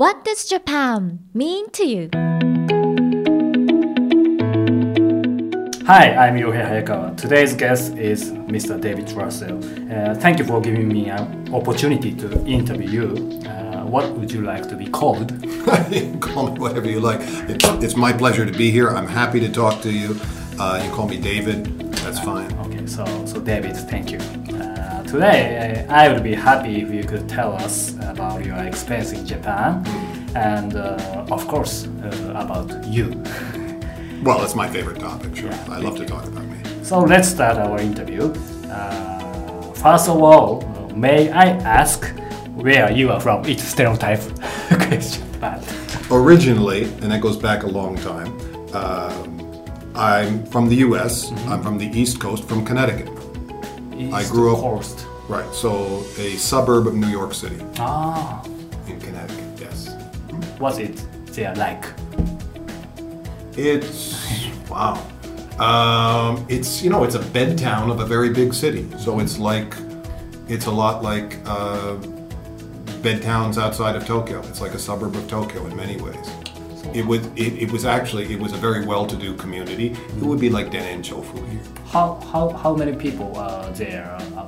What does Japan mean to you? Hi, I'm Yohei Hayakawa. Today's guest is Mr. David Russell. Uh, thank you for giving me an opportunity to interview you. Uh, what would you like to be called? call me whatever you like. It's, it's my pleasure to be here. I'm happy to talk to you. Uh, you call me David. That's fine. Okay, so so David, thank you. Today, I would be happy if you could tell us about your experience in Japan, and uh, of course uh, about you. Well, it's my favorite topic. Sure, Yeah. I love to talk about me. So let's start our interview. Uh, first of all, may I ask where you are from? It's stereotype question, but Originally, and that goes back a long time. Um, I'm from the U.S. Mm-hmm. I'm from the East Coast, from Connecticut. East grew up- Coast. Right. So a suburb of New York City Ah, in Connecticut. Yes. what's it there like? It's wow. Um, it's you know it's a bed town of a very big city, so it's like it's a lot like uh, bed towns outside of Tokyo. It's like a suburb of Tokyo in many ways. It was it, it was actually it was a very well-to-do community. It would be like Denen Chofu here. How how how many people are there? Uh,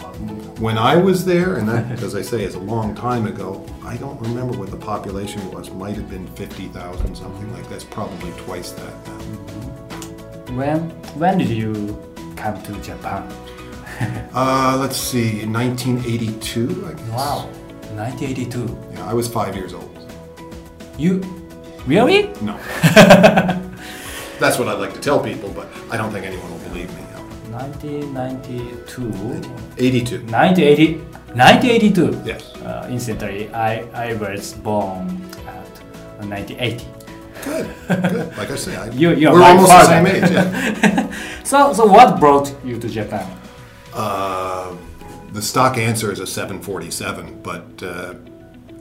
when I was there, and that, as I say, is a long time ago, I don't remember what the population was. Might have been 50,000, something like that's probably twice that now. Mm-hmm. when when did you come to Japan? Uh, let's see, in 1982, I guess. Wow, 1982. Yeah, I was five years old. You really? No. That's what I'd like to tell people, but I don't think anyone will believe me. 1992. 82. 1980, 1982. Yes. Uh, incidentally, I, I was born at 1980. Good. Good. Like I say, I, You- you're we're almost the same age. Yeah. So, so what brought you to Japan? Uh, the stock answer is a 747, but uh,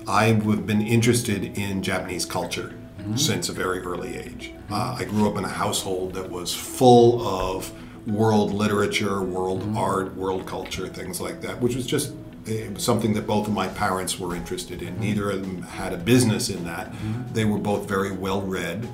I've been interested in Japanese culture Mm-hmm. since a very early age. Uh, I grew up in a household that was full of world literature, world mm-hmm. art, world culture, things like that, which was just was something that both of my parents were interested in. Mm-hmm. Neither of them had a business in that. They were both very well read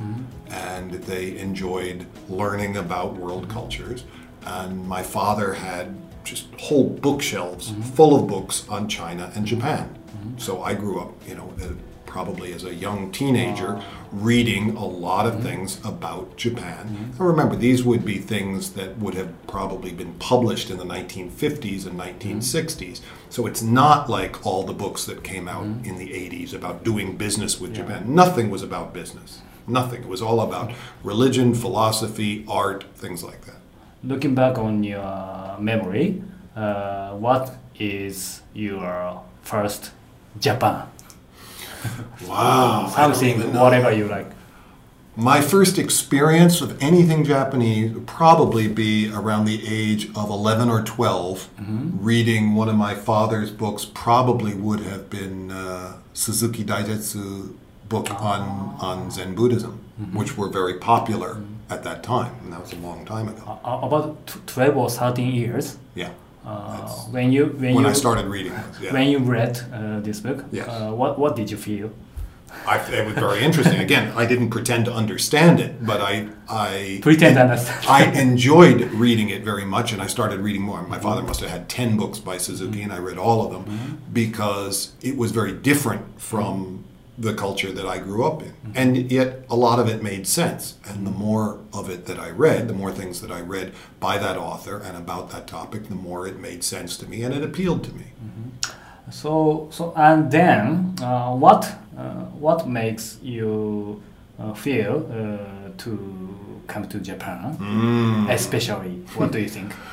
and they enjoyed learning about world cultures. And my father had just whole bookshelves full of books on China and Japan. So I grew up, you know, uh, probably as a young teenager, reading a lot of mm-hmm. things about Japan. Now remember, these would be things that would have probably been published in the 1950s and 1960s. So it's not like all the books that came out mm-hmm. in the 80s about doing business with Japan. Nothing was about business. Nothing. It was all about religion, philosophy, art, things like that. Looking back on your uh, memory, uh, what is your first Japan? Wow. Something, whatever you like. My first experience of anything Japanese would probably be around the age of 11 or 12. Reading one of my father's books probably would have been uh, Suzuki Daisetsu book on, on Zen Buddhism, which were very popular at that time. And that was a long time ago. Uh, about 12 or 13 years, Yeah. Uh, when you when, When you I started reading this. Yeah. when you read uh, this book, Yes. uh, what what did you feel? I, it was very interesting. Again, I didn't pretend to understand it, but I, I Pretend to understand. I enjoyed reading it very much, and I started reading more. My father must have had ten books by Suzuki, and I read all of them because it was very different from the culture that I grew up in, and yet a lot of it made sense. And the more of it that I read, the more things that I read by that author and about that topic, the more it made sense to me, and it appealed to me. So so and then uh, what uh, what makes you uh, feel uh, to come to Japan, Mm. especially? What do you think?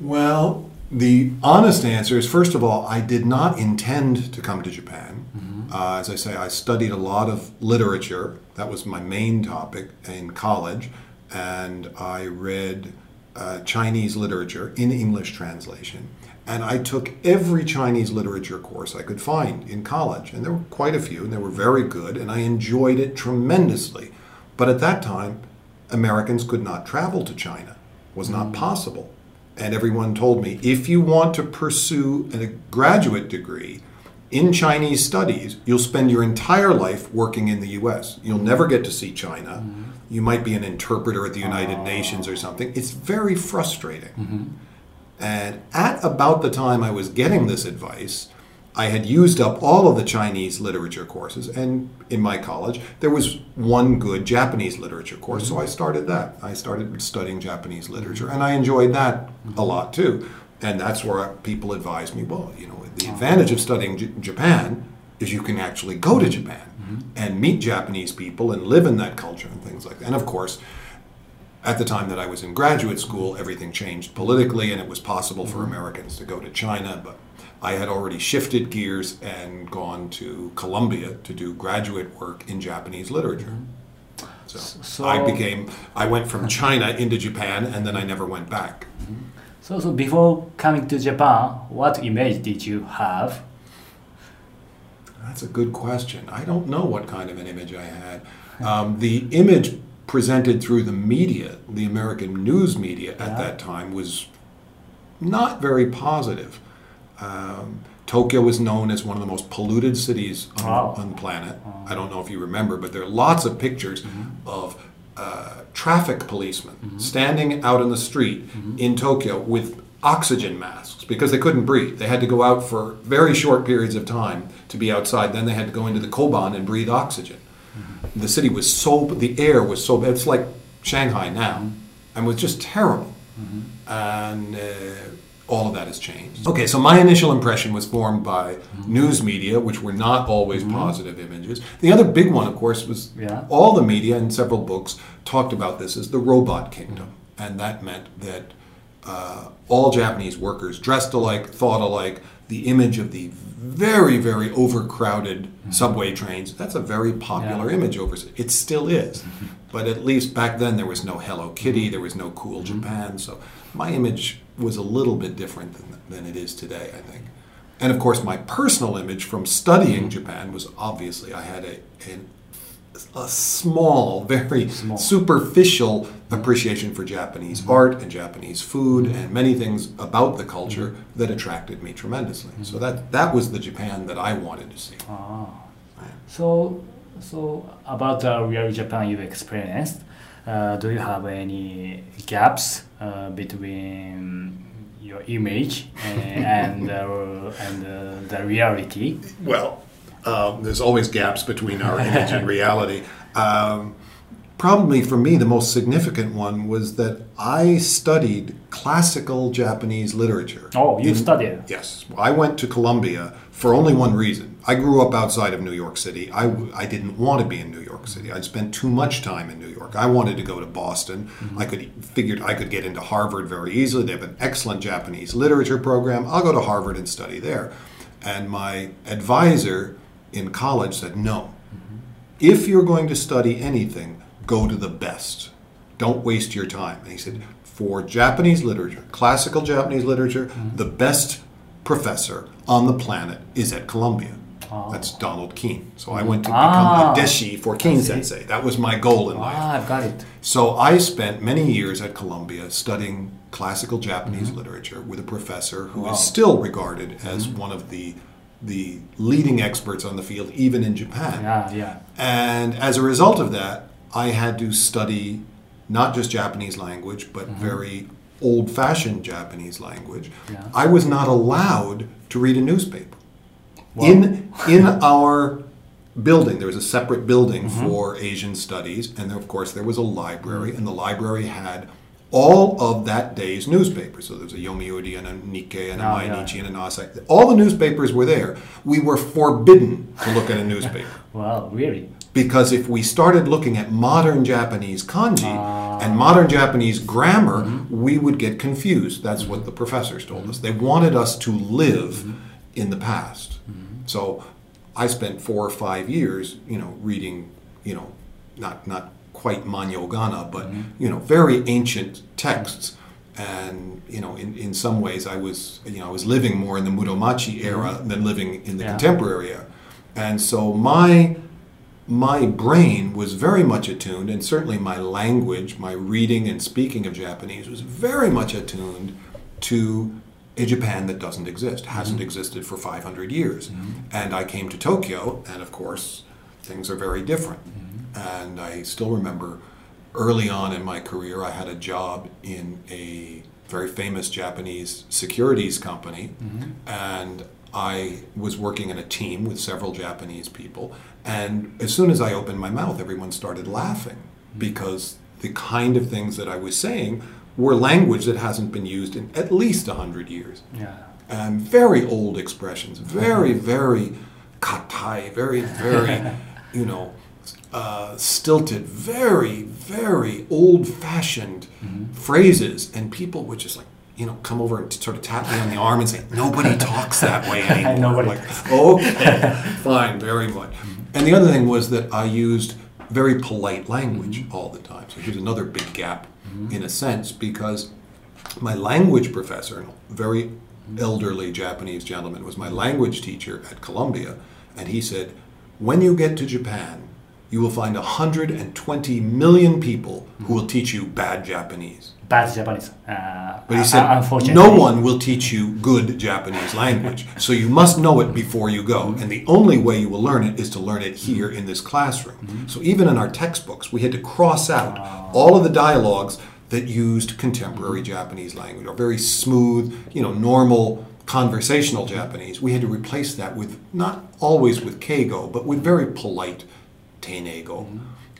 Well, the honest answer is first of all, I did not intend to come to Japan. Uh, as I say, I studied a lot of literature. That was my main topic in college. And I read uh, Chinese literature in English translation. And I took every Chinese literature course I could find in college. And there were quite a few, and they were very good. And I enjoyed it tremendously. But at that time, Americans could not travel to China, it was not possible. And everyone told me if you want to pursue a graduate degree in Chinese studies, you'll spend your entire life working in the US. You'll mm-hmm. never get to see China. Mm-hmm. You might be an interpreter at the United Nations or something. It's very frustrating. Mm-hmm. And at about the time I was getting this advice, I had used up all of the Chinese literature courses, and in my college, there was one good Japanese literature course, so I started that. I started studying Japanese literature, and I enjoyed that a lot too. And that's where people advised me well, you know, the advantage of studying J- Japan is you can actually go to Japan mm-hmm. and meet Japanese people and live in that culture and things like that. And of course, at the time that I was in graduate school, everything changed politically, and it was possible for mm-hmm. Americans to go to China. But I had already shifted gears and gone to Columbia to do graduate work in Japanese literature. Mm-hmm. So, So- I became, I went from China into Japan, and then I never went back. So, so before coming to Japan, what image did you have? That's a good question. I don't know what kind of an image I had. Um, the image presented through the media, the American news media at Yeah. that time, was not very positive. Um, Tokyo was known as one of the most polluted cities on, Wow. on the planet. I don't know if you remember, but there are lots of pictures of uh, traffic policemen mm-hmm. standing out in the street mm-hmm. in Tokyo with oxygen masks because they couldn't breathe. They had to go out for very short periods of time to be outside. Then they had to go into the koban and breathe oxygen. Mm-hmm. The city was so, the air was so bad. It's like Shanghai now, and was just terrible. And uh, all of that has changed. Okay, so my initial impression was formed by news media, which were not always mm-hmm. positive images. The other big one, of course, was Yeah. all the media and several books talked about this as the robot kingdom. And that meant that uh, all Japanese workers dressed alike, thought alike. The image of the very, very overcrowded mm-hmm. subway trains, that's a very popular Yeah. image over It still is. But at least back then there was no Hello Kitty, there was no cool mm-hmm. Japan. So my image was a little bit different than, than it is today, I think. And of course, my personal image from studying mm-hmm. Japan was obviously I had a, an a small, very Small. superficial mm-hmm. appreciation for Japanese mm-hmm. art and Japanese food and many things about the culture that attracted me tremendously. So that that was the Japan that I wanted to see. Ah. So, so about the real Japan you experienced, uh, do you have any gaps uh, between your image and and, uh, uh, the reality? Well, um, there's always gaps between our image and reality. Um, probably for me, the most significant one was that I studied classical Japanese literature. Oh, you in- studied. Yes. I went to Columbia for only one reason. I grew up outside of New York City. I, I didn't want to be in New York City. I'd spent too much time in New York. I wanted to go to Boston. Mm-hmm. I could figured I could get into Harvard very easily. They have an excellent Japanese literature program. I'll go to Harvard and study there. And my advisor in college said, "No. Mm-hmm. If you're going to study anything, go to the best. Don't waste your time." And he said, "For Japanese literature, classical Japanese literature, the best professor on the planet is at Columbia. That's Donald Keene. So I went to become Ah. a deshi for Keene Sensei. That was my goal in life. Ah, I've got it. So I spent many years at Columbia studying classical Japanese literature with a professor who is Wow. still regarded as one of the the leading experts on the field, even in Japan. Yeah, yeah. And as a result of that, I had to study not just Japanese language, but mm-hmm. very old fashioned Japanese language. Yeah. I was not allowed to read a newspaper. Wow. In, in our building, there was a separate building mm-hmm. for Asian studies, and there, of course, there was a library, mm. and the library had all of that day's newspapers. So there was a Yomiuri and a Nikkei and a Oh, yeah. Mainichi and a Asahi. All the newspapers were there. We were forbidden to look at a newspaper. Wow, really? Because if we started looking at modern Japanese kanji Ah. and modern Japanese grammar, mm-hmm. we would get confused. That's what the professors told us. They wanted us to live mm-hmm. in the past. Mm-hmm. So I spent four or five years, you know, reading, you know, not not quite Manyogana, but you know, very ancient texts. And you know, in, in some ways, I was you know I was living more in the Muromachi era than living in the Yeah. contemporary era. And so my my brain was very much attuned, and certainly my language, my reading and speaking of Japanese was very much attuned to a Japan that doesn't exist, hasn't mm-hmm. existed for 500 years. Mm-hmm. And I came to Tokyo, and of course, things are very different. Mm-hmm. And I still remember early on in my career, I had a job in a very famous Japanese securities company, and I was working in a team with several Japanese people. And as soon as I opened my mouth, everyone started laughing because the kind of things that I was saying were language that hasn't been used in at least 100 years. Yeah. And very old expressions, very, very katai, very, very, you know, uh, stilted, very, very old fashioned phrases. And people were just like, you know, come over and sort of tap me on the arm and say, nobody talks that way anymore. Nobody. Like, okay, fine, very much. And the other thing was that I used very polite language mm-hmm. all the time. So here's another big gap, in a sense, because my language professor, a very mm-hmm. elderly Japanese gentleman, was my language teacher at Columbia, and he said, "When you get to Japan, you will find 120 million people who will teach you bad Japanese." Bad Japanese. Uh, But he uh, said, unfortunately. no one will teach you good Japanese language. So you must know it before you go. And the only way you will learn it is to learn it here in this classroom. Mm-hmm. So even in our textbooks, we had to cross out ah. all of the dialogues that used contemporary mm-hmm. Japanese language or very smooth, you know, normal conversational Japanese. We had to replace that with not always with keigo, but with very polite teineigo.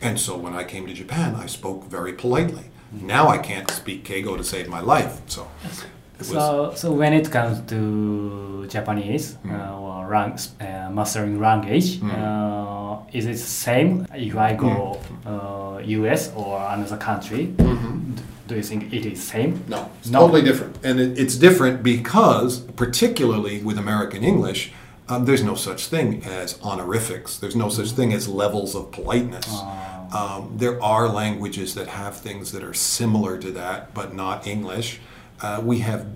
And so when I came to Japan, I spoke very politely. Now I can't speak keigo to save my life. So So, so when it comes to Japanese Hmm. uh, or rank, uh, mastering language, uh, is it the same if I go Hmm. uh, U.S. or another country? Do you think it is same? Mm-hmm. No, it's No. totally different. And it, it's different because, particularly with American English, um, there's no such thing as honorifics. There's no such thing as levels of politeness. Um, there are languages that have things that are similar to that, but not English. Uh, we have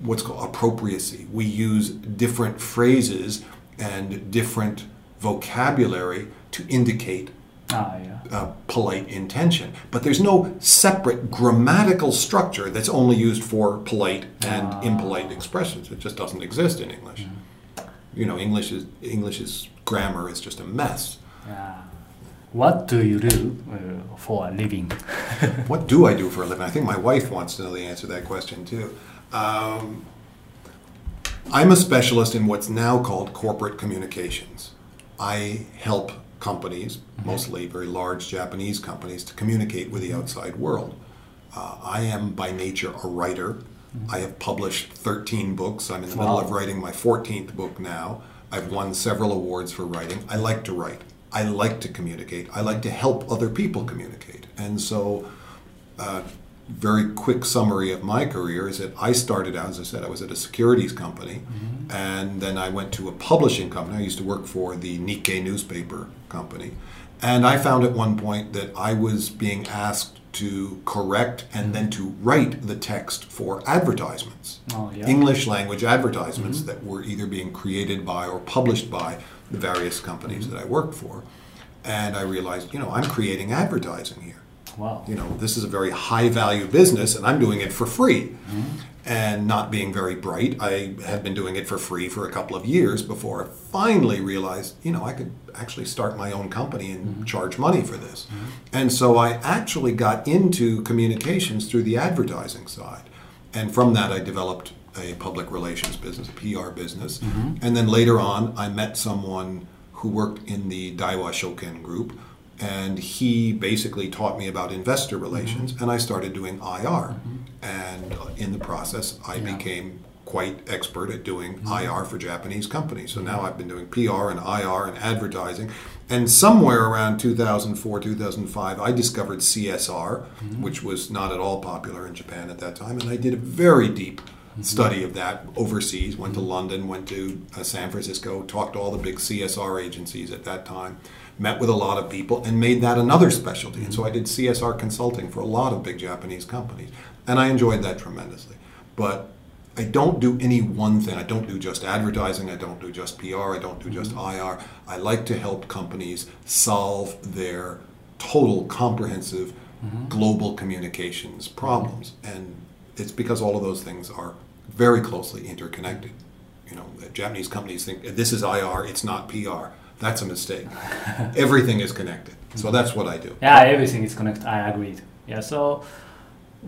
what's called appropriacy. We use different phrases and different vocabulary to indicate Ah, yeah. uh, polite intention. But there's no separate grammatical structure that's only used for polite and impolite expressions. It just doesn't exist in English. You know, English is English's grammar is just a mess. Ah. what do you do uh, for a living? What do I do for a living? I think my wife wants to know the answer to that question too. Um, I'm a specialist in what's now called corporate communications. I help companies, mostly very large Japanese companies, to communicate with the outside world. Uh, I am by nature a writer. I have published 13 books. I'm in the middle of writing my 14th book now. I've won several awards for writing. I like to write. I like to communicate. I like to help other people communicate. And so, uh, very quick summary of my career is that I started out, as I said, I was at a securities company, and then I went to a publishing company. I used to work for the Nikkei newspaper company, and I found at one point that I was being asked to correct and then to write the text for advertisements, Oh, yeah. English language advertisements mm-hmm. that were either being created by or published by the various companies mm-hmm. that I worked for. And I realized, you know, I'm creating advertising here Wow. you know, this is a very high value business and I'm doing it for free. Mm-hmm. And not being very bright, I had been doing it for free for a couple of years before I finally realized, you know, I could actually start my own company and mm-hmm. charge money for this. Mm-hmm. And so I actually got into communications through the advertising side. And from that, I developed a public relations business, a PR business. Mm-hmm. And then later on, I met someone who worked in the Daiwa Shoken group and he basically taught me about investor relations mm-hmm. and i started doing ir mm-hmm. and uh, in the process i Yeah. became quite expert at doing mm-hmm. ir for japanese companies. So now i've been doing pr and ir and advertising. And somewhere around 2004 2005 i discovered csr which was not at all popular in japan at that time. And i did a very deep study of that overseas went to london went to uh, san francisco talked to all the big csr agencies at that time met with a lot of people and made that another specialty. And so I did CSR consulting for a lot of big Japanese companies. And I enjoyed that tremendously. But I don't do any one thing. I don't do just advertising. I don't do just PR. I don't do just mm-hmm. IR. I like to help companies solve their total comprehensive mm-hmm. global communications problems. And it's because all of those things are very closely interconnected. You know, Japanese companies think this is IR, it's not PR. That's a mistake. Everything is connected. So that's what I do. Yeah, everything is connected. I agreed. Yeah, so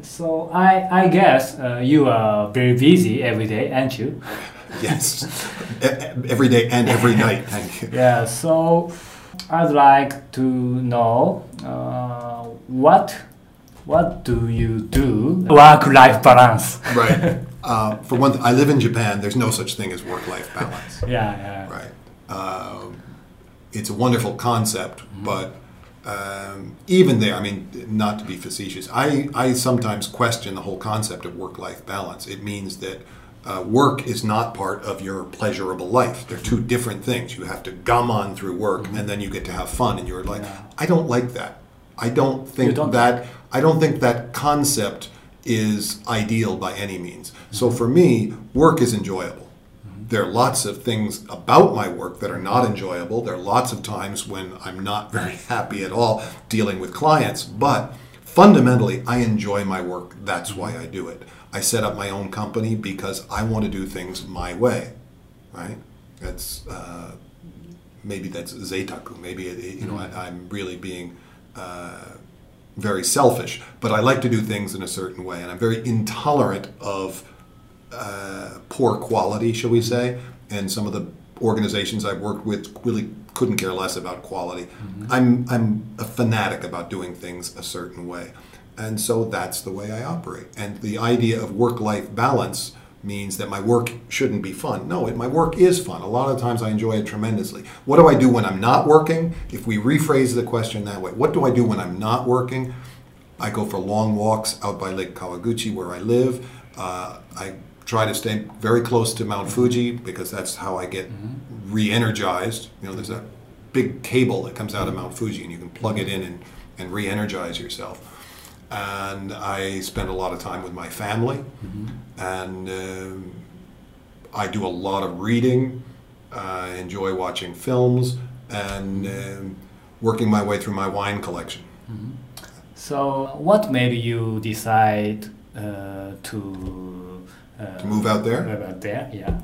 so I I guess uh, you are very busy every day, aren't you? Yes, every day and every night. Thank you. Yeah, so I'd like to know uh, what what do you do work life balance? Right. Uh, for one, th- I live in Japan. There's no such thing as work-life balance. Yeah, yeah. Right. Um, it's a wonderful concept, but um, even there, I mean, not to be facetious, I, I sometimes question the whole concept of work life balance. It means that uh, work is not part of your pleasurable life. They're two different things. You have to gum on through work, and then you get to have fun in your life. Yeah. I don't like that. I don't think don't? that. I don't think that concept is ideal by any means. So for me, work is enjoyable. There are lots of things about my work that are not enjoyable. There are lots of times when I'm not very happy at all dealing with clients, but fundamentally, I enjoy my work. That's why I do it. I set up my own company because I want to do things my way, right? That's uh, maybe that's zeitaku. Maybe it, you know I, I'm really being uh, very selfish, but I like to do things in a certain way, and I'm very intolerant of uh, poor quality, shall we say? And some of the organizations I've worked with really couldn't care less about quality. I'm I'm a fanatic about doing things a certain way, and so that's the way I operate. And the idea of work-life balance means that my work shouldn't be fun. No, it, my work is fun. A lot of times I enjoy it tremendously. What do I do when I'm not working? If we rephrase the question that way, what do I do when I'm not working? I go for long walks out by Lake Kawaguchi where I live. Uh, I try to stay very close to Mount Fuji because that's how I get re-energized. You know, there's a big cable that comes out of Mount Fuji and you can plug it in and, and re-energize yourself. And I spend a lot of time with my family, and um, I do a lot of reading. I enjoy watching films and um, working my way through my wine collection. So what made you decide uh, to To move out there? Move out there, yeah.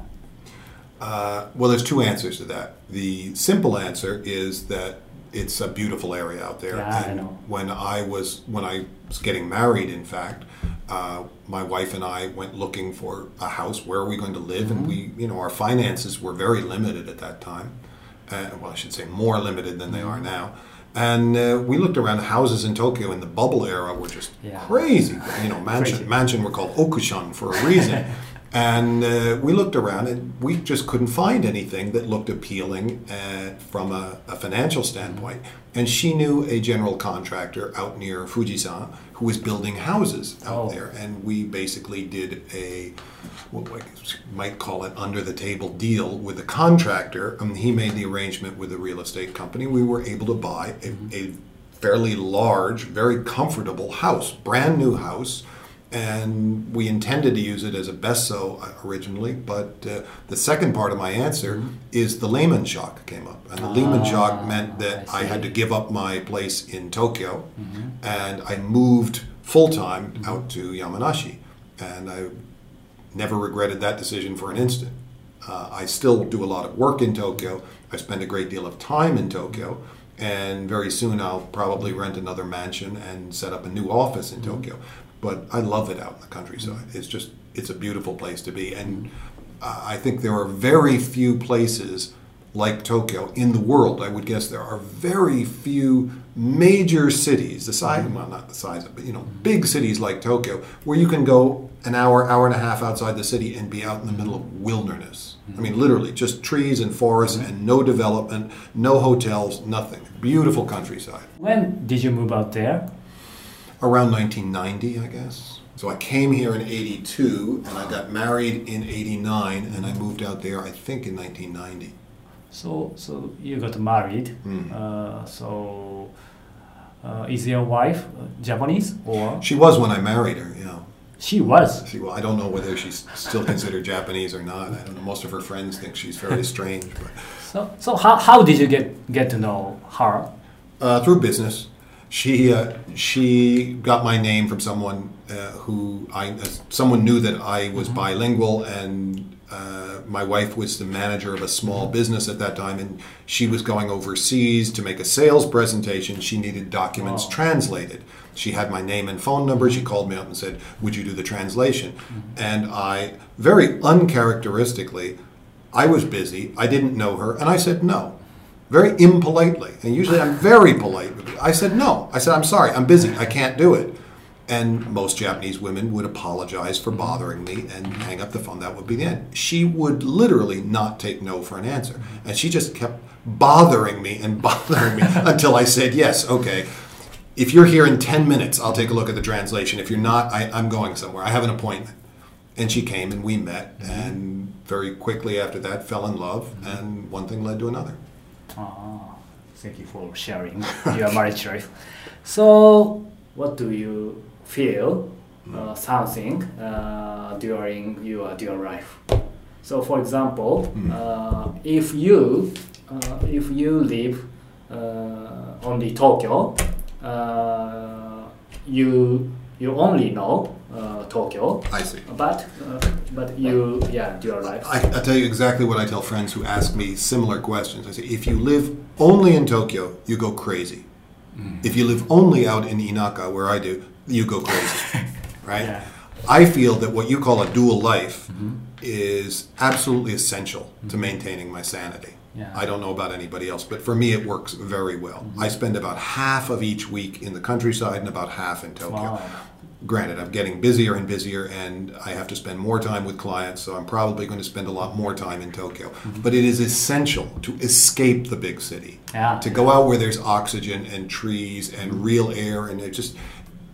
Uh, well, there's two answers to that. The simple answer is that it's a beautiful area out there. Yeah, I know. when I was when I was getting married, in fact, uh, my wife and I went looking for a house. Where are we going to live? And we, Mm-hmm. you know, our finances were very limited at that time. Uh, well, I should say more limited than they are Mm-hmm. now. And uh, we looked around houses in Tokyo in the bubble era were just Yeah. crazy. You know, mansion Crazy. mansion were called okushon for a reason. and uh, we looked around and we just couldn't find anything that looked appealing uh, from a, a financial standpoint. And she knew a general contractor out near Fujisan who was building houses out Oh. there. And we basically did a, what we might call it under the table deal with the contractor. Um, he made the arrangement with the real estate company. We were able to buy a, a fairly large, very comfortable house, brand new house. And we intended to use it as a besso uh, originally, but uh, the second part of my answer is the Lehman shock came up. And the Lehman shock meant that I I, had to give up my place in Tokyo and I moved full time out to Yamanashi. And I never regretted that decision for an instant. Uh, I still do a lot of work in Tokyo. I spend a great deal of time in Tokyo, and very soon I'll probably rent another mansion and set up a new office in Tokyo. But I love it out in the countryside. It's just it's a beautiful place to be, and uh, I think there are very few places like Tokyo in the world. I would guess there are very few major cities, the size, well, not the size of, but you know, big cities like Tokyo, where you can go an hour, hour and a half outside the city and be out in the middle of wilderness. I mean, literally, just trees and forests and no development, no hotels, nothing. Beautiful countryside. When did you move out there? Around 1990, I guess. So I came here in 82 and I got married in 89 and I moved out there, I think, in 1990. So so you got married. Mm. Uh, so uh, is your wife uh, Japanese or She was when I married her, yeah. she was? She, well, I don't know whether she's still considered Japanese or not. I don't know. Most of her friends think she's very strange, but So so how, how did you get get to know her? uh, through business, She uh, she got my name from someone uh, who I uh, someone knew that I was bilingual and uh, my wife was the manager of a small business at that time and she was going overseas to make a sales presentation. She needed documents Wow. translated. She had my name and phone number. She called me up and said, "Would you do the translation?" And I very uncharacteristically I was busy. I didn't know her, and I said no, very impolitely. And usually I'm very polite. I said no. I said I'm sorry. I'm busy. I can't do it. And most Japanese women would apologize for bothering me and hang up the phone. That would be the end. She would literally not take no for an answer, and she just kept bothering me and bothering me until I said yes. Okay. If you're here in 10 minutes, I'll take a look at the translation. If you're not, I, I'm going somewhere. I have an appointment. And she came and we met, and very quickly after that fell in love, and one thing led to another. Ah, thank you for sharing your marriage life. So, what do you feel uh, something uh, during your dual life? So, for example, uh, if you uh, if you live uh, only Tokyo, uh, you you only know uh, Tokyo, I see. but uh, but you yeah dual life. I, I tell you exactly what I tell friends who ask me similar questions. I say, if you live only in Tokyo, you go crazy. If you live only out in Inaka, where I do, you go crazy. right? Yeah. I feel that what you call a dual life is absolutely essential to maintaining my sanity. Yeah. I don't know about anybody else, but for me, it works very well. I spend about half of each week in the countryside and about half in Tokyo. Wow. Granted, I'm getting busier and busier, and I have to spend more time with clients, so I'm probably going to spend a lot more time in Tokyo. But it is essential to escape the big city, Yeah. to go out where there's oxygen and trees and real air, and it just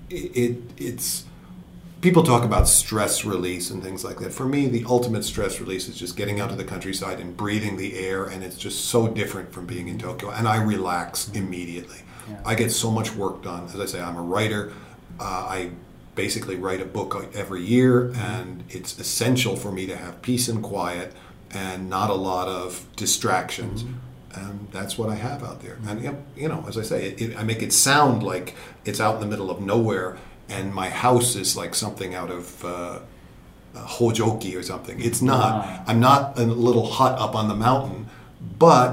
it, it it's people talk about stress release and things like that. For me, the ultimate stress release is just getting out to the countryside and breathing the air, and it's just so different from being in Tokyo. And I relax immediately. I get so much work done. As I say, I'm a writer. Uh, I basically write a book every year, and it's essential for me to have peace and quiet and not a lot of distractions. And that's what I have out there. And you know, as I say, it, it, I make it sound like it's out in the middle of nowhere, and my house is like something out of uh, uh, Hojoki or something. It's not. Ah. I'm not a little hut up on the mountain, but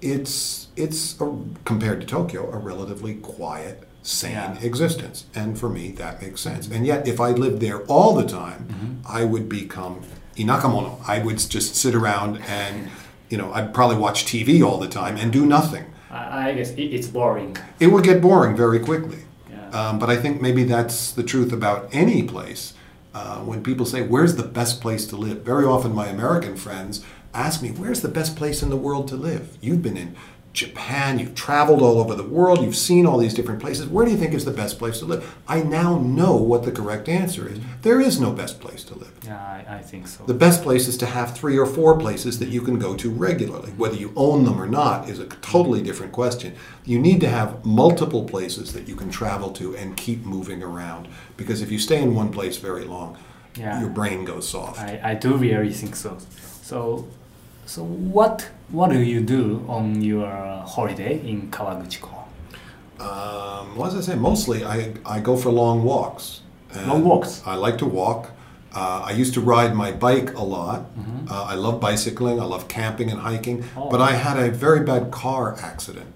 it's it's a, compared to Tokyo a relatively quiet, sane Yeah. existence, and for me that makes sense. And yet, if I lived there all the time, I would become inakamono. I would just sit around and you know I'd probably watch TV all the time and do nothing. I, I guess it's boring. It would get boring very quickly. Yeah. Um, but I think maybe that's the truth about any place. Uh, when people say, Where's the best place to live? Very often, my American friends ask me, Where's the best place in the world to live? You've been in Japan, you've traveled all over the world, you've seen all these different places. Where do you think is the best place to live? I now know what the correct answer is. There is no best place to live. Yeah, I, I think so. The best place is to have three or four places that you can go to regularly. Whether you own them or not is a totally different question. You need to have multiple places that you can travel to and keep moving around. Because if you stay in one place very long, Yeah. your brain goes soft. I, I do really think so. So, so what what do you do on your holiday in Kawaguchiko? Um, well, as I say, mostly I, I go for long walks. Long walks? I like to walk. Uh, I used to ride my bike a lot. Uh, I love bicycling. I love camping and hiking. Oh. But I had a very bad car accident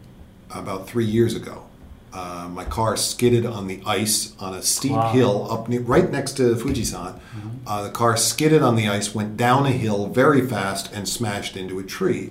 about three years ago. Uh, my car skidded on the ice on a steep Wow. hill up near, right next to Fujisan. Uh, the car skidded on the ice, went down a hill very fast, and smashed into a tree.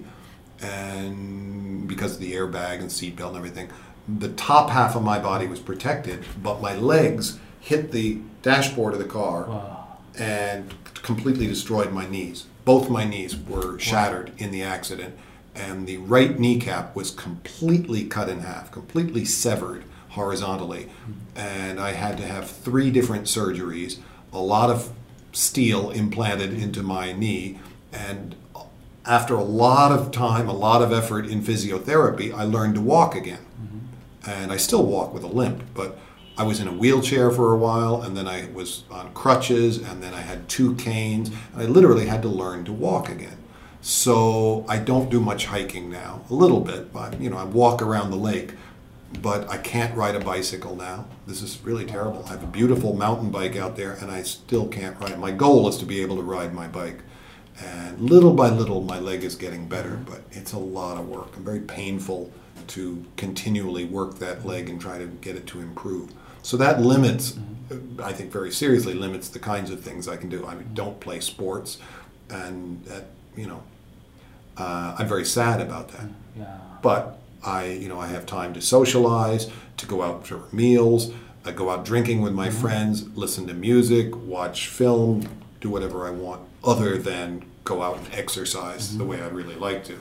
And because of the airbag and seatbelt and everything, the top half of my body was protected, but my legs hit the dashboard of the car Wow. and completely destroyed my knees. Both my knees were shattered in the accident, and the right kneecap was completely cut in half, completely severed horizontally. And I had to have three different surgeries, a lot of steel implanted into my knee, and after a lot of time, a lot of effort in physiotherapy, I learned to walk again and I still walk with a limp, but I was in a wheelchair for a while, and then I was on crutches, and then I had two canes, I literally had to learn to walk again. So I don't do much hiking now, a little bit, but you know, I walk around the lake but I can't ride a bicycle now. This is really terrible. I have a beautiful mountain bike out there, and I still can't ride. My goal is to be able to ride my bike. And little by little, my leg is getting better, but it's a lot of work and very painful to continually work that leg and try to get it to improve. So that limits, I think, very seriously limits the kinds of things I can do. I don't play sports, and that, you know, uh, I'm very sad about that. Yeah. But I, you know, I have time to socialize, to go out for meals, I go out drinking with my friends, listen to music, watch film, do whatever I want, other than go out and exercise the way I'd really like to.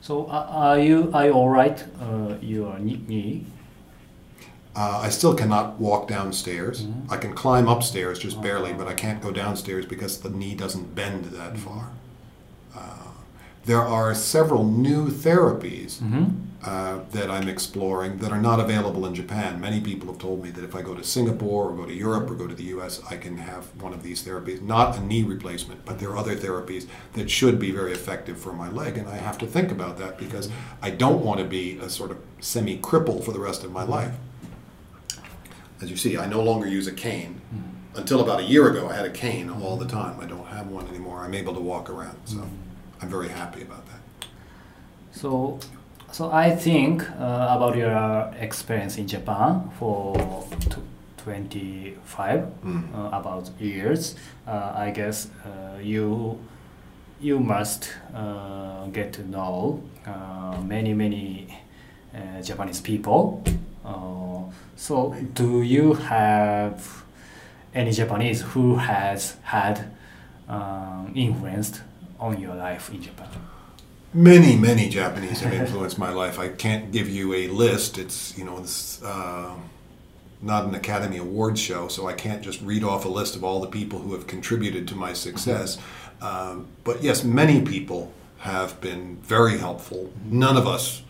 So uh, are you are you all right? Uh, your knee- knee. Uh, I still cannot walk downstairs. I can climb upstairs just barely, but I can't go downstairs because the knee doesn't bend that far. Uh, there are several new therapies mm-hmm. uh, that I'm exploring that are not available in Japan. Many people have told me that if I go to Singapore or go to Europe or go to the US, I can have one of these therapies. Not a knee replacement, but there are other therapies that should be very effective for my leg. And I have to think about that because I don't want to be a sort of semi cripple for the rest of my mm-hmm. life. As you see, I no longer use a cane. Mm-hmm. Until about a year ago, I had a cane all the time. I don't have one anymore. I'm able to walk around, so I'm very happy about that. So, so I think uh, about your experience in Japan for tw 25 uh, about years. Uh, I guess uh, you you must uh, get to know uh, many many uh, Japanese people. Uh, so, do you have any Japanese who has had um, influenced on your life in Japan? Many, many Japanese have influenced my life. I can't give you a list. It's you know it's uh, not an Academy Awards show, so I can't just read off a list of all the people who have contributed to my success. Um, but yes, many people have been very helpful. None of us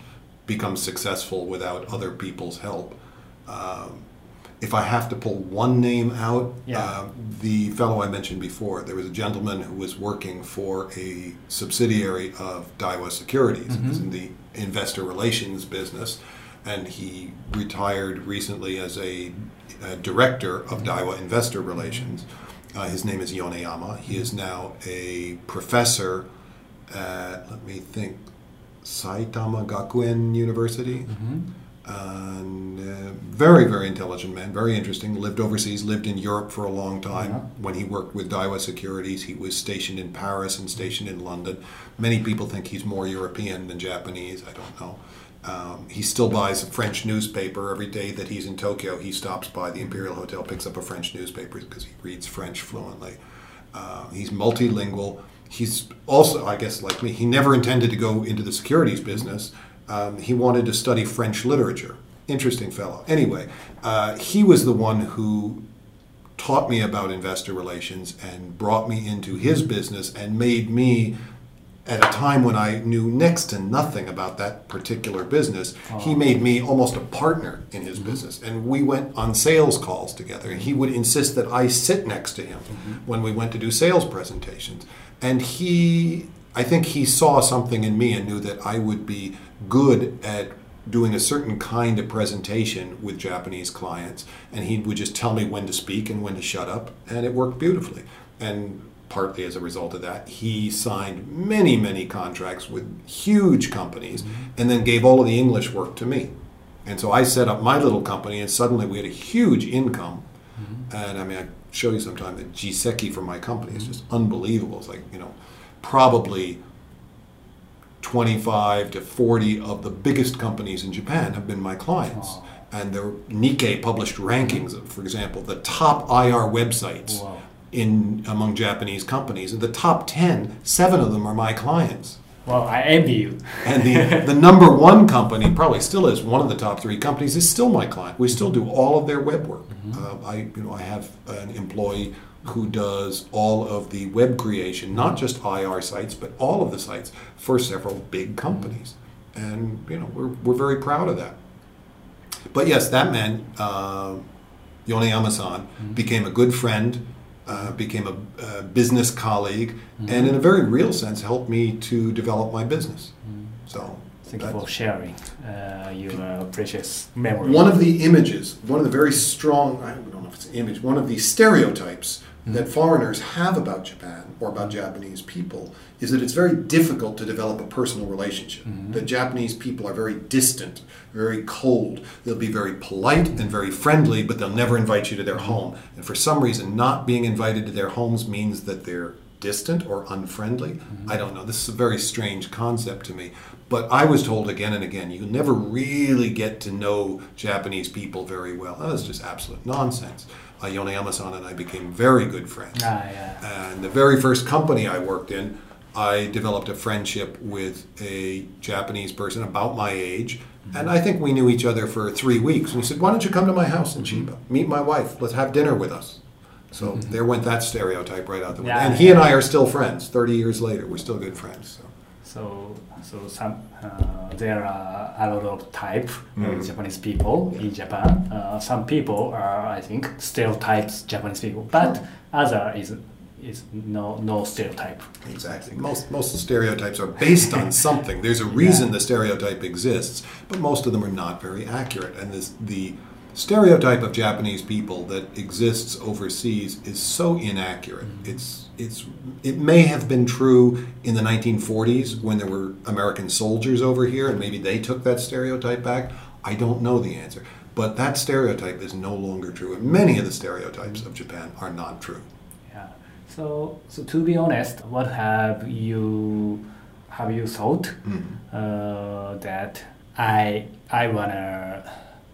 become successful without other people's help. Um, if I have to pull one name out, Yeah. uh, the fellow I mentioned before, there was a gentleman who was working for a subsidiary of Daiwa Securities, It was in the investor relations business, and he retired recently as a, a director of Daiwa Investor Relations. Uh, his name is Yoneyama. He is now a professor at, let me think, Saitama Gakuen University. And uh, very, very intelligent man, very interesting. Lived overseas, lived in Europe for a long time. Yeah. When he worked with Daiwa Securities, he was stationed in Paris and stationed in London. Many people think he's more European than Japanese. I don't know. Um, he still buys a French newspaper every day that he's in Tokyo. He stops by the Imperial Hotel, picks up a French newspaper because he reads French fluently. Uh, he's multilingual. He's also, I guess, like me, he never intended to go into the securities business. Um, he wanted to study French literature. Interesting fellow. Anyway, uh, he was the one who taught me about investor relations and brought me into his business and made me at a time when I knew next to nothing about that particular business, he made me almost a partner in his business. And we went on sales calls together. And he would insist that I sit next to him when we went to do sales presentations. And he, I think he saw something in me and knew that I would be good at doing a certain kind of presentation with Japanese clients. And he would just tell me when to speak and when to shut up. And it worked beautifully. And partly as a result of that, he signed many, many contracts with huge companies mm-hmm. and then gave all of the English work to me. And so I set up my little company, and suddenly we had a huge income. Mm-hmm. And I mean, I show you sometime the Jiseki for my company is mm-hmm. just unbelievable. It's like, you know, probably 25 to 40 of the biggest companies in Japan have been my clients. And their Nikkei published rankings of, for example, the top IR websites Wow. in among Japanese companies. And the top 10, seven of them are my clients. Well, I envy you. And the, the number one company, probably still is one of the top three companies, is still my client. We still do all of their web work. Uh, I, you know, I have an employee who does all of the web creation, not just IR sites, but all of the sites for several big companies. And you know, we're, we're very proud of that. But yes, that man, uh, Yoneyama-san, became a good friend, uh, became a, a business colleague, and in a very real sense, helped me to develop my business. So Thank you for sharing uh, your precious memory. One of the images, one of the very strong, I don't know if it's an image, one of the stereotypes Mm-hmm. that foreigners have about Japan or about Japanese people is that it's very difficult to develop a personal relationship. Mm-hmm. That Japanese people are very distant, very cold. They'll be very polite and very friendly, but they'll never invite you to their mm-hmm. home. And for some reason, not being invited to their homes means that they're distant or unfriendly. I don't know. This is a very strange concept to me. But I was told again and again, you never really get to know Japanese people very well. That was just absolute nonsense. Uh, Yoneyama-san and I became very good friends. Ah, yeah. And the very first company I worked in, I developed a friendship with a Japanese person about my age. And I think we knew each other for three weeks. And he said, Why don't you come to my house in Chiba? Meet my wife. Let's have dinner with us. So there went that stereotype right out the window. Yeah. and he and I are still friends. 30 years later, we're still good friends. So. So, so some uh, there are a lot of type Mm. of Japanese people in Japan. Uh, some people are, I think, stereotypes Japanese people, but other is is no no stereotype. Exactly. Most most stereotypes are based on something. There's a reason the stereotype exists, but most of them are not very accurate. And this, the stereotype of Japanese people that exists overseas is so inaccurate. It's it's it may have been true in the 1940s when there were American soldiers over here, and maybe they took that stereotype back. I don't know the answer. But that stereotype is no longer true, and many of the stereotypes of Japan are not true. Yeah. So so to be honest, what have you have you thought uh, that I I wanna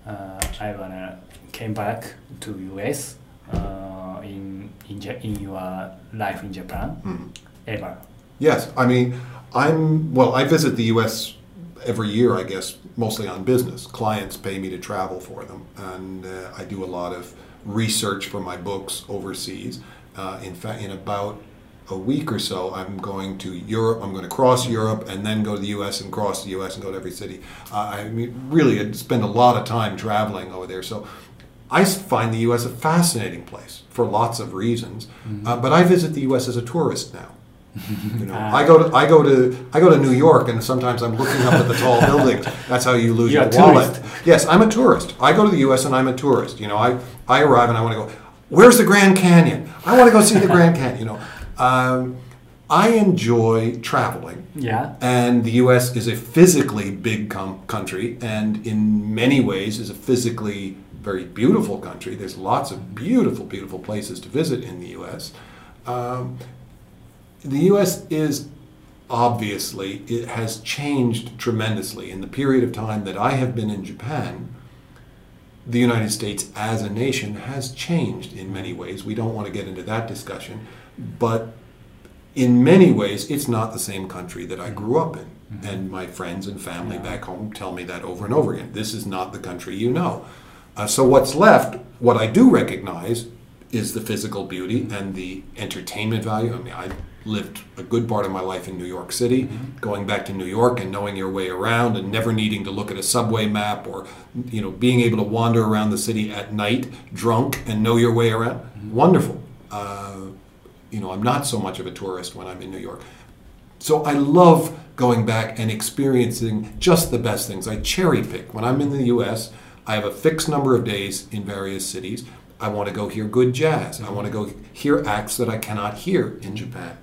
uh, I wanna came back to US uh, in in Ja- in your life in Japan ever? Yes, I mean, I'm well. I visit the U.S. every year, I guess, mostly on business. Clients pay me to travel for them, and uh, I do a lot of research for my books overseas. Uh, in fact, in about a week or so, I'm going to Europe. I'm going to cross Europe and then go to the U.S. and cross the U.S. and go to every city. Uh, I mean, really, I spend a lot of time traveling over there. So. I find the U.S. a fascinating place for lots of reasons, uh, but I visit the U.S. as a tourist now. You know, I go to I go to I go to New York, and sometimes I'm looking up at the tall buildings. That's how you lose You're your a wallet. tourist. Yes, I'm a tourist. I go to the U.S. and I'm a tourist. You know, I I arrive and I want to go. Where's the Grand Canyon? I want to go see the Grand Canyon. You know, um, I enjoy traveling. Yeah. And the U.S. is a physically big com- country, and in many ways is a physically very beautiful country. There's lots of beautiful, beautiful places to visit in the U.S. Um, the U.S. is obviously it has changed tremendously in the period of time that I have been in Japan. The United States as a nation has changed in many ways. We don't want to get into that discussion, but in many ways, it's not the same country that I mm-hmm. grew up in. Mm-hmm. And my friends and family back home tell me that over and over again. This is not the country you know. Uh, so, what's left, what I do recognize, is the physical beauty mm-hmm. and the entertainment value. I mean, I lived a good part of my life in New York City, going back to New York and knowing your way around and never needing to look at a subway map or, you know, being able to wander around the city at night drunk and know your way around. Wonderful. Uh, you know, I'm not so much of a tourist when I'm in New York. So I love going back and experiencing just the best things. I cherry pick. When I'm in the US, I have a fixed number of days in various cities. I want to go hear good jazz. I want to go hear acts that I cannot hear in Japan.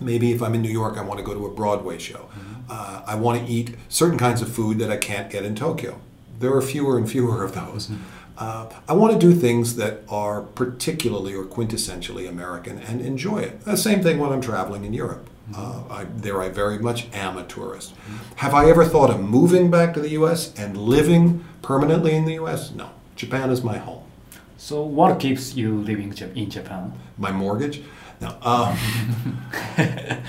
Maybe if I'm in New York, I want to go to a Broadway show. Uh, I want to eat certain kinds of food that I can't get in Tokyo. There are fewer and fewer of those. Uh, I want to do things that are particularly or quintessentially American and enjoy it. The same thing when I'm traveling in Europe. Uh, I, there, I very much am a tourist. Have I ever thought of moving back to the U.S. and living permanently in the U.S.? No. Japan is my home. So what keeps you living in Japan? My mortgage? No. Um,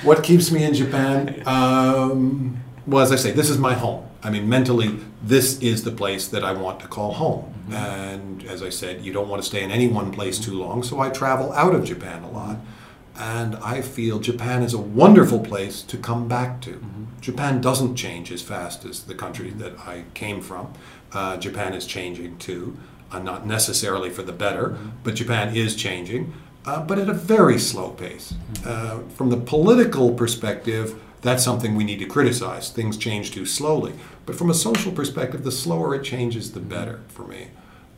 what keeps me in Japan? Um, well, as I say, this is my home. I mean, mentally, this is the place that I want to call home. And as I said, you don't want to stay in any one place too long, so I travel out of Japan a lot. And I feel Japan is a wonderful place to come back to. Japan doesn't change as fast as the country that I came from. Uh, Japan is changing too, uh, not necessarily for the better, but Japan is changing, uh, but at a very slow pace. Uh, from the political perspective, That's something we need to criticize. Things change too slowly. But from a social perspective, the slower it changes, the better for me.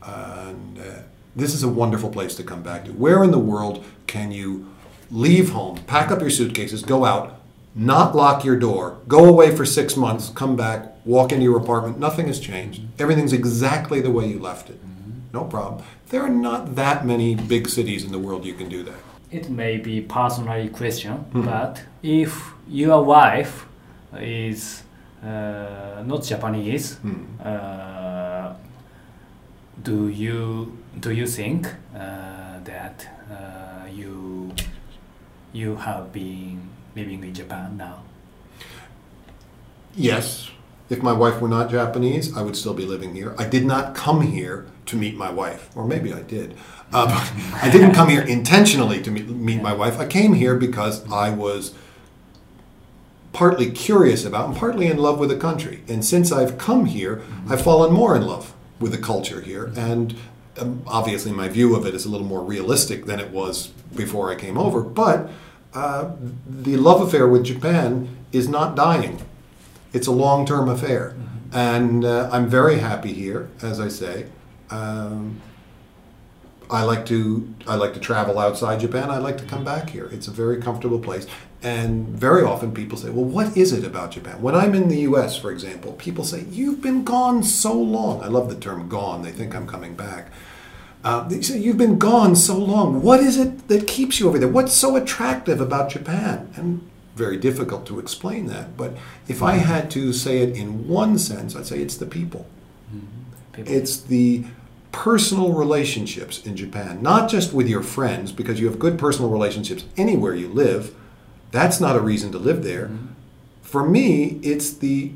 And uh, this is a wonderful place to come back to. Where in the world can you leave home, pack up your suitcases, go out, not lock your door, go away for six months, come back, walk into your apartment, nothing has changed. Everything's exactly the way you left it. No problem. There are not that many big cities in the world you can do that. It may be personal question, but if your wife is uh, not Japanese, uh, do you do you think uh, that uh, you you have been living in Japan now? Yes. If my wife were not Japanese, I would still be living here. I did not come here to meet my wife, or maybe I did. Uh, I didn't come here intentionally to meet, meet my wife. I came here because I was partly curious about and partly in love with the country. And since I've come here, I've fallen more in love with the culture here. And um, obviously, my view of it is a little more realistic than it was before I came over. But uh, the love affair with Japan is not dying. It's a long term affair. And uh, I'm very happy here, as I say. Um, I like to I like to travel outside Japan. I like to come back here. It's a very comfortable place. And very often people say, "Well, what is it about Japan?" When I'm in the U.S., for example, people say, "You've been gone so long." I love the term "gone." They think I'm coming back. Uh, they say, "You've been gone so long. What is it that keeps you over there? What's so attractive about Japan?" And very difficult to explain that. But if I had to say it in one sense, I'd say it's the people. People. It's the personal relationships in Japan, not just with your friends, because you have good personal relationships anywhere you live. That's not a reason to live there. Mm-hmm. For me, it's the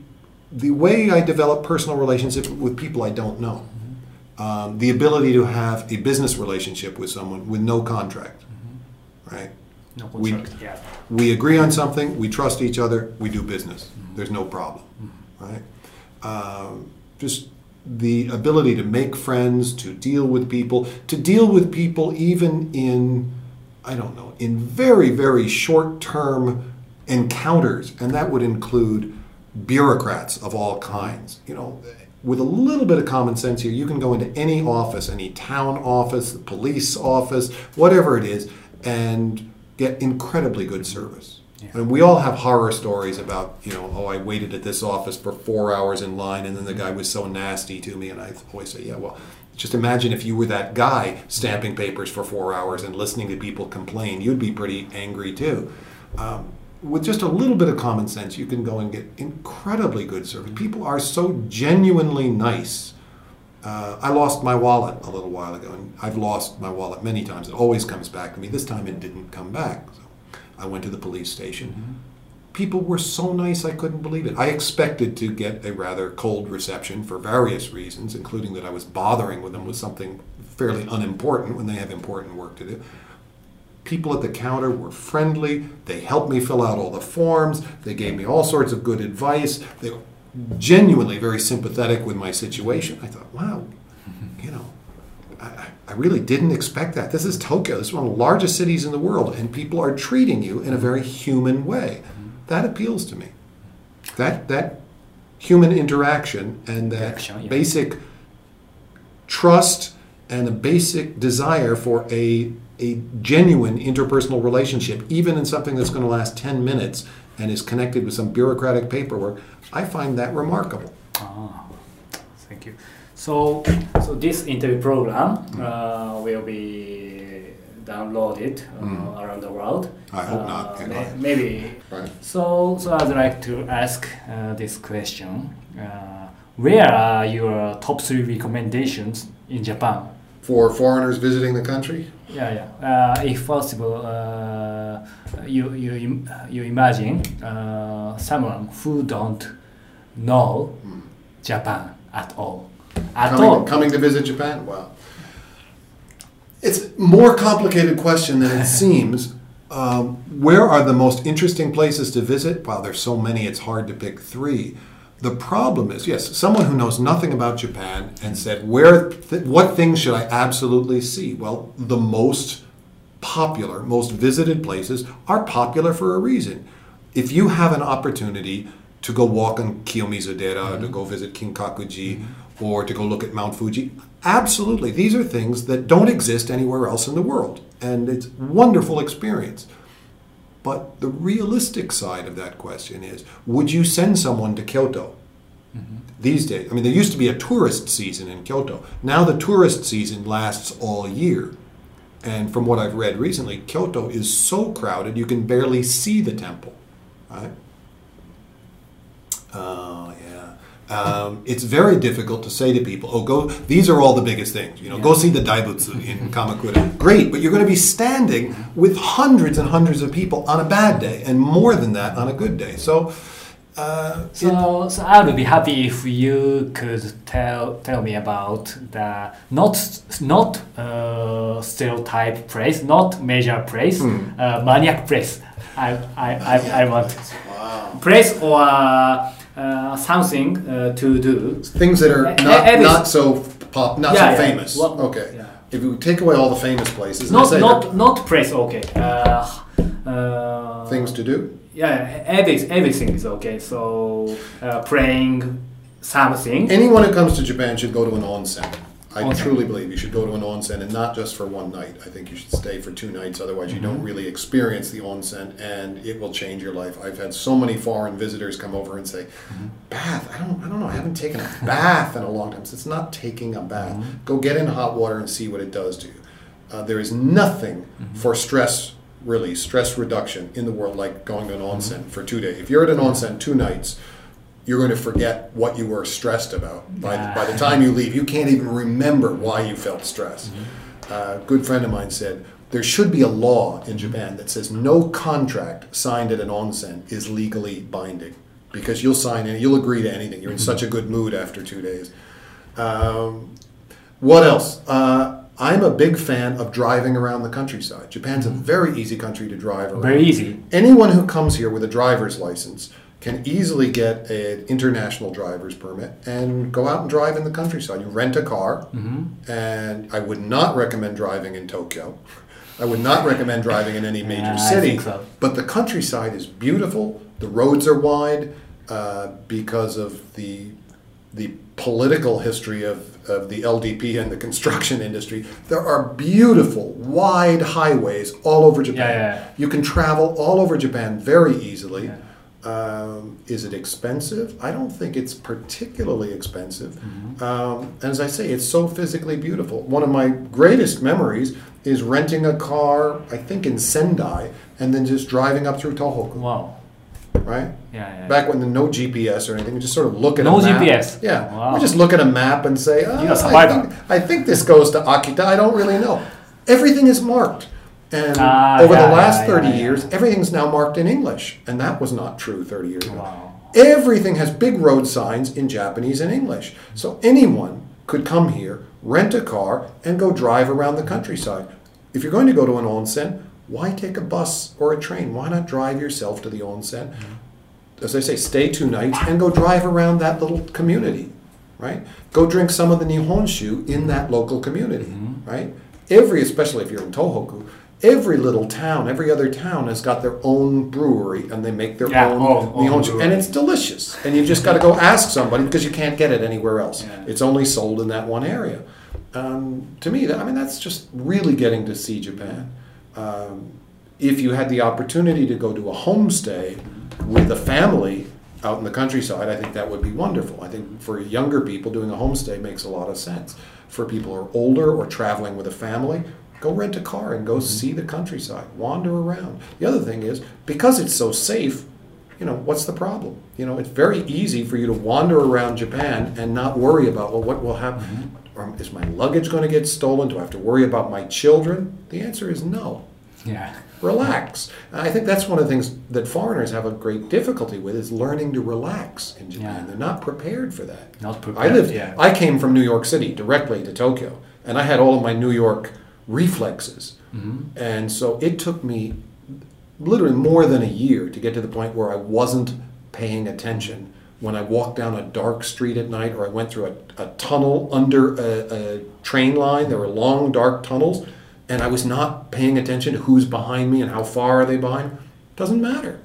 the way I develop personal relationships with people I don't know. Mm-hmm. Um, the ability to have a business relationship with someone with no contract, mm-hmm. right? no we- contract. yeah. we agree on something, we trust each other, we do business. There's no problem, right? Um, just the ability to make friends, to deal with people, to deal with people even in, I don't know, in very, very short term encounters, and that would include bureaucrats of all kinds. You know, with a little bit of common sense here, you can go into any office, any town office, police office, whatever it is, and get incredibly good service. And we all have horror stories about, you know, oh, I waited at this office for four hours in line and then the guy was so nasty to me. And I always say, yeah, well, just imagine if you were that guy stamping papers for four hours and listening to people complain, you'd be pretty angry too. Um, with just a little bit of common sense, you can go and get incredibly good service. People are so genuinely nice. Uh, I lost my wallet a little while ago, and I've lost my wallet many times. It always comes back to me. This time it didn't come back. So I went to the police station. Mm-hmm. People were so nice, I couldn't believe it. I expected to get a rather cold reception for various reasons, including that I was bothering with them with something fairly unimportant when they have important work to do. People at the counter were friendly. They helped me fill out all the forms. They gave me all sorts of good advice. They were genuinely very sympathetic with my situation. I thought, wow, you know, I, I really didn't expect that. This is Tokyo. This is one of the largest cities in the world, and people are treating you in a very human way. That appeals to me. That that human interaction and that yeah. basic trust and a basic desire for a a genuine interpersonal relationship, even in something that's going to last ten minutes and is connected with some bureaucratic paperwork, I find that remarkable. Ah, thank you. So, so this interview program uh, will be downloaded uh, around the world. I hope not, Uh, may- maybe. Right. So, so I'd like to ask uh, this question: uh, Where are your top three recommendations in Japan? For foreigners visiting the country, Yeah, yeah. Uh, if possible, uh, you you you imagine uh, someone who don't know Japan at all, at all. coming, coming to visit Japan? Wow. It's a more complicated question than it seems. Um, where are the most interesting places to visit? Wow, there's so many, it's hard to pick three. The problem is, yes, someone who knows nothing about Japan and said, "Where, th- what things should I absolutely see?" Well, the most popular, most visited places are popular for a reason. if you have an opportunity to go walk on Kiyomizu-dera, to go visit Kinkakuji, or to go look at Mount Fuji, absolutely. These are things that don't exist anywhere else in the world. And it's a wonderful experience. But the realistic side of that question is would you send someone to Kyoto mm-hmm. these days? I mean, there used to be a tourist season in Kyoto. Now the tourist season lasts all year. And from what I've read recently, Kyoto is so crowded you can barely see the temple. Right? Oh, yeah. Um, it's very difficult to say to people, oh, go, these are all the biggest things. You know, go see the Daibutsu in Kamakura. Great, but you're going to be standing with hundreds and hundreds of people on a bad day, and more than that on a good day. So, uh, it- So, so I would be happy if you could tell tell me about the not not uh, stereotype place, not major place, Hmm. uh, maniac place. I I, I, I want place or uh, something uh, to do. things that are not, every- not so pop, not Yeah, so yeah. famous. Well, okay. yeah. If you take away all the famous places, Not say not not place. Okay. Uh, uh, things to do. Yeah, every, everything is okay. So uh, playing something. Anyone who comes to Japan should go to an onsen. I truly believe you should go to an onsen and not just for one night. I think you should stay for two nights, otherwise, you Mm-hmm. don't really experience the onsen and it will change your life. I've had so many foreign visitors come over and say, Mm-hmm. Bath, I don't, I don't know, I haven't taken a bath in a long time. So it's not taking a bath. Mm-hmm. Go get in hot water and see what it does to you. Uh, there is nothing Mm-hmm. for stress release, stress reduction in the world like going to an Mm-hmm. onsen for two days. If you're at an onsen two nights, you're going to forget what you were stressed about. By, the, by the time you leave, you can't even remember why you felt stress. Uh, a good friend of mine said, there should be a law in Japan that says no contract signed at an onsen is legally binding because you'll sign it, you'll agree to anything. You're in such a good mood after two days. Um, what else? Uh, I'm a big fan of driving around the countryside. Japan's a very easy country to drive around. Very easy. Anyone who comes here with a driver's license can easily get an international driver's permit and go out and drive in the countryside. You rent a car, and I would not recommend driving in Tokyo. I would not recommend driving in any major Yeah, I city. so. But the countryside is beautiful. The roads are wide uh, because of the the political history of, of the LDP and the construction industry. There are beautiful, wide highways all over Japan. Yeah, yeah. You can travel all over Japan very easily. Um, is it expensive? I don't think it's particularly expensive. Mm-hmm. Um, as I say, it's so physically beautiful. One of my greatest memories is renting a car, I think in Sendai, and then just driving up through Tohoku, Wow. right? Yeah, yeah. Back when there no GPS or anything, we just sort of look at No a map. GPS? Yeah, Wow. we just look at a map and say, oh, I, survivor." think, I think this goes to Akita. I don't really know. Everything is marked. And Ah, over yeah, the last yeah, 30 yeah, years, everything's now marked in English. And that was not true 30 years ago. Wow. Everything has big road signs in Japanese and English. So anyone could come here, rent a car, and go drive around the countryside. If you're going to go to an onsen, why take a bus or a train? Why not drive yourself to the onsen? Mm-hmm. As I say, stay two nights and go drive around that little community, right? Go drink some of the Nihonshu in that local community, mm-hmm. right? Every, especially if you're in Tohoku, every little town, every other town has got their own brewery and they make their Yeah, own own- own Nihonshu. brewery. And it's delicious. And you just got to go ask somebody because you can't get it anywhere else. Yeah. It's only sold in that one area. Um, to me, that, I mean, that's just really getting to see Japan. Um, if you had the opportunity to go to a homestay with a family out in the countryside, I think that would be wonderful. I think for younger people, doing a homestay makes a lot of sense. For people who are older or traveling with a family, go rent a car and go mm-hmm. see the countryside, wander around. The other thing is, because it's so safe, you know, what's the problem? You know, it's very easy for you to wander around Japan and not worry about, well, what will happen? Mm-hmm. Or is my luggage going to get stolen? Do I have to worry about my children? The answer is no. Yeah. Relax. And I think that's one of the things that foreigners have a great difficulty with is learning to relax in Japan. Yeah. They're not prepared for that. Not prepared. I lived. Yeah. I came from New York City directly to Tokyo, and I had all of my New York reflexes, Mm-hmm. and so it took me literally more than a year to get to the point where I wasn't paying attention when I walked down a dark street at night, or I went through a, a tunnel under a, a train line. There were long, dark tunnels, and I was not paying attention to who's behind me and how far are they behind. Doesn't matter.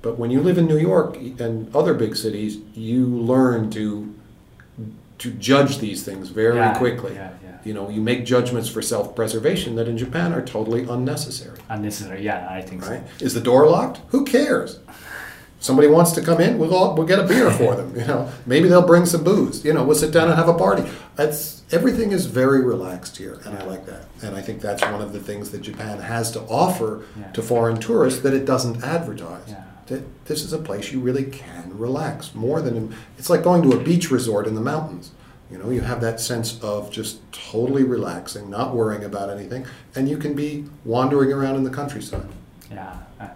But when you live in New York and other big cities, you learn to to judge these things very Yeah, quickly. yeah, yeah. You know, you make judgments for self-preservation that in Japan are totally unnecessary. Unnecessary. Yeah, I think Right? Is the door locked? Who cares? Somebody wants to come in, we'll all, we'll get a beer for them. You know, maybe they'll bring some booze. You know, we'll sit down and have a party. It's everything is very relaxed here, and I like that. And I think that's one of the things that Japan has to offer Yeah. to foreign tourists that it doesn't advertise. Yeah. That this is a place you really can relax more than it's like going to a beach resort in the mountains. You know, you have that sense of just totally relaxing, not worrying about anything, and you can be wandering around in the countryside. Yeah, I-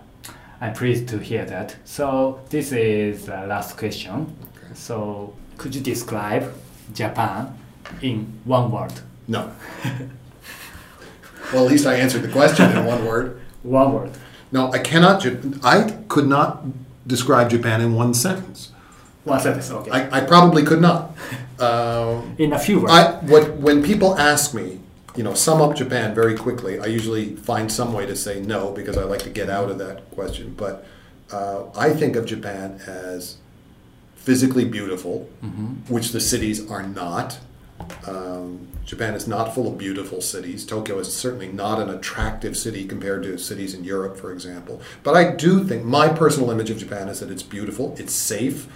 I'm pleased to hear that. So this is the last question. Okay. So could you describe Japan in one word? No. well, at least I answered the question in one word. One word. No, I cannot. I could not describe Japan in one sentence. One sentence. Okay. I, I probably could not. Um, in a few words. I what when people ask me, you know, sum up Japan very quickly. I usually find some way to say no because I like to get out of that question. But uh, I think of Japan as physically beautiful, which the cities are not. Um, Japan is not full of beautiful cities. Tokyo is certainly not an attractive city compared to cities in Europe, for example. But I do think my personal image of Japan is that it's beautiful, it's safe.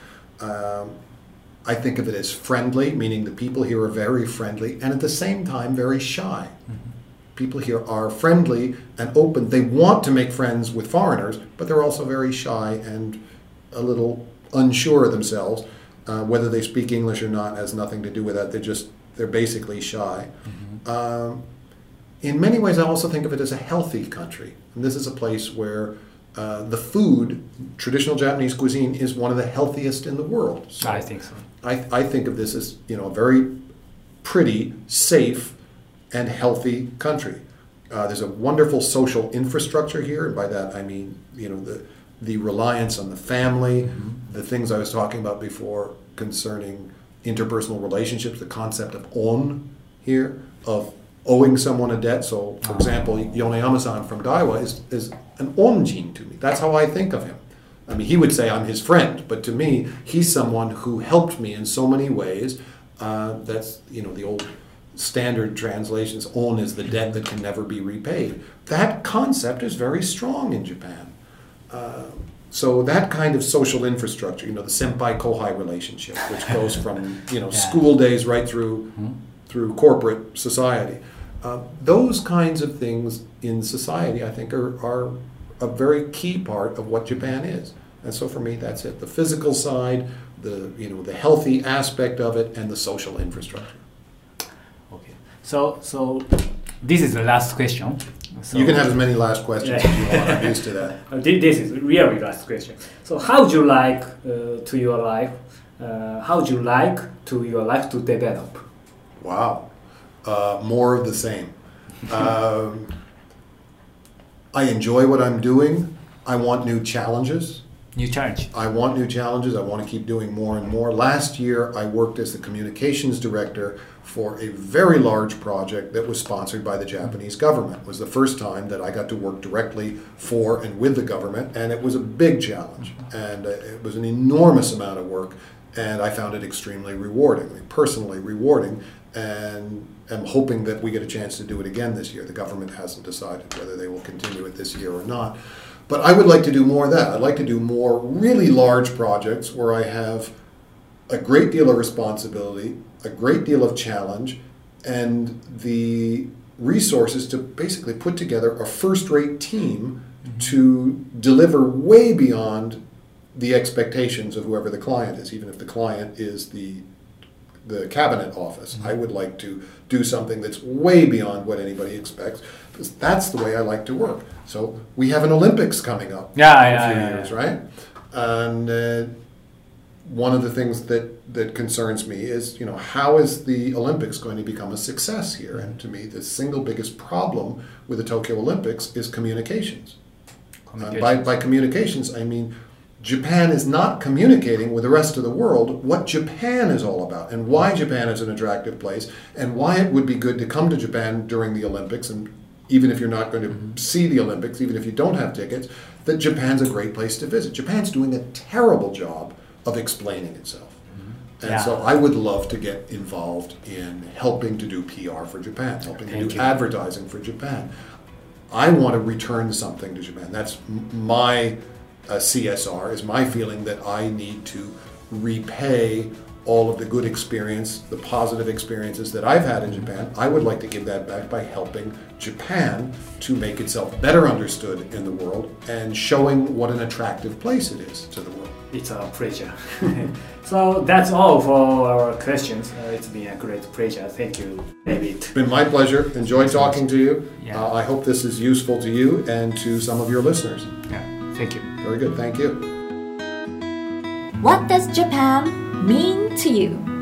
Um, I think of it as friendly, meaning the people here are very friendly and at the same time very shy. People here are friendly and open. They want to make friends with foreigners, but they're also very shy and a little unsure of themselves. Uh, whether they speak English or not has nothing to do with that. They're just they're basically shy. Um, in many ways, I also think of it as a healthy country. And this is a place where uh, the food, traditional Japanese cuisine, is one of the healthiest in the world. So I think so. I, I think of this as you know a very pretty, safe, and healthy country. Uh, there's a wonderful social infrastructure here, and by that I mean you know the the reliance on the family, the things I was talking about before concerning interpersonal relationships, the concept of on here of owing someone a debt. So, for example, Yoneyama-san from Daiwa is, is an onjin to me. That's how I think of him. I mean, he would say I'm his friend, but to me, he's someone who helped me in so many ways. Uh, that's you know the old standard translations. On is the debt that can never be repaid. That concept is very strong in Japan. Uh, so that kind of social infrastructure, you know, the senpai kohai relationship, which goes from you know Yeah. school days right through through corporate society. Uh, those kinds of things in society, I think, are, are a very key part of what Japan is. And so for me, that's it: the physical side, the you know the healthy aspect of it, and the social infrastructure. Okay. So so this is the last question. So, you can have as many last questions Yeah. as you want. I'm used to that. Uh, this is really last question. So how would you like uh, to your life? Uh, how would you like to your life to develop? Wow. Uh, more of the same. Um, I enjoy what I'm doing. I want new challenges. New challenge. I want new challenges. I want to keep doing more and more. Last year, I worked as the communications director for a very large project that was sponsored by the Japanese government. It was the first time that I got to work directly for and with the government, and it was a big challenge. And uh, it was an enormous amount of work, and I found it extremely rewarding, personally rewarding, and am hoping that we get a chance to do it again this year. The government hasn't decided whether they will continue it this year or not. But I would like to do more of that. I'd like to do more really large projects where I have a great deal of responsibility, a great deal of challenge, and the resources to basically put together a first rate team mm-hmm. to deliver way beyond the expectations of whoever the client is, even if the client is the the cabinet office. I would like to do something that's way beyond what anybody expects because that's the way I like to work. So we have an Olympics coming up Yeah, in yeah, a few yeah, years, yeah. right? And uh, one of the things that that concerns me is, you know, how is the Olympics going to become a success here? And to me, the single biggest problem with the Tokyo Olympics is communications. Uh, by, by communications, I mean Japan is not communicating with the rest of the world what Japan is all about and why Japan is an attractive place and why it would be good to come to Japan during the Olympics and even if you're not going to mm-hmm. see the Olympics, even if you don't have tickets, that Japan's a great place to visit. Japan's doing a terrible job of explaining itself. Mm-hmm. And Yeah. so I would love to get involved in helping to do PR for Japan, helping to do you. advertising for Japan. I want to return something to Japan. That's my uh, CSR, is my feeling that I need to repay all of the good experience, the positive experiences that I've had in Japan. I would like to give that back by helping Japan to make itself better understood in the world and showing what an attractive place it is to the world. It's a pleasure. so that's all for our questions. Uh, it's been a great pleasure. Thank you, David. It's been my pleasure. Enjoyed talking to you. Yeah. Uh, I hope this is useful to you and to some of your listeners. Yeah, thank you. Very good. Thank you. What does Japan mean to you?